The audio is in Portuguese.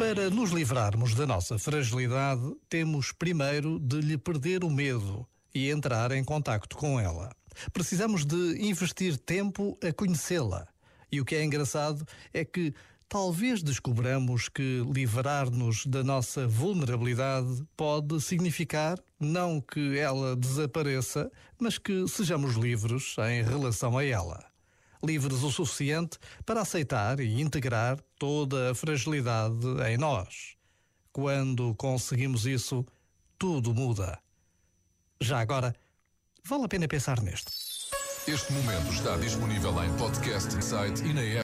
Para nos livrarmos da nossa fragilidade, temos primeiro de lhe perder o medo e entrar em contacto com ela. Precisamos de investir tempo a conhecê-la. E o que é engraçado é que talvez descobramos que livrar-nos da nossa vulnerabilidade pode significar não que ela desapareça, mas que sejamos livres em relação a ela livres o suficiente para aceitar e integrar toda a fragilidade em nós. Quando conseguimos isso, tudo muda. Já agora, vale a pena pensar nisto. Este momento está disponível em podcast site e na app.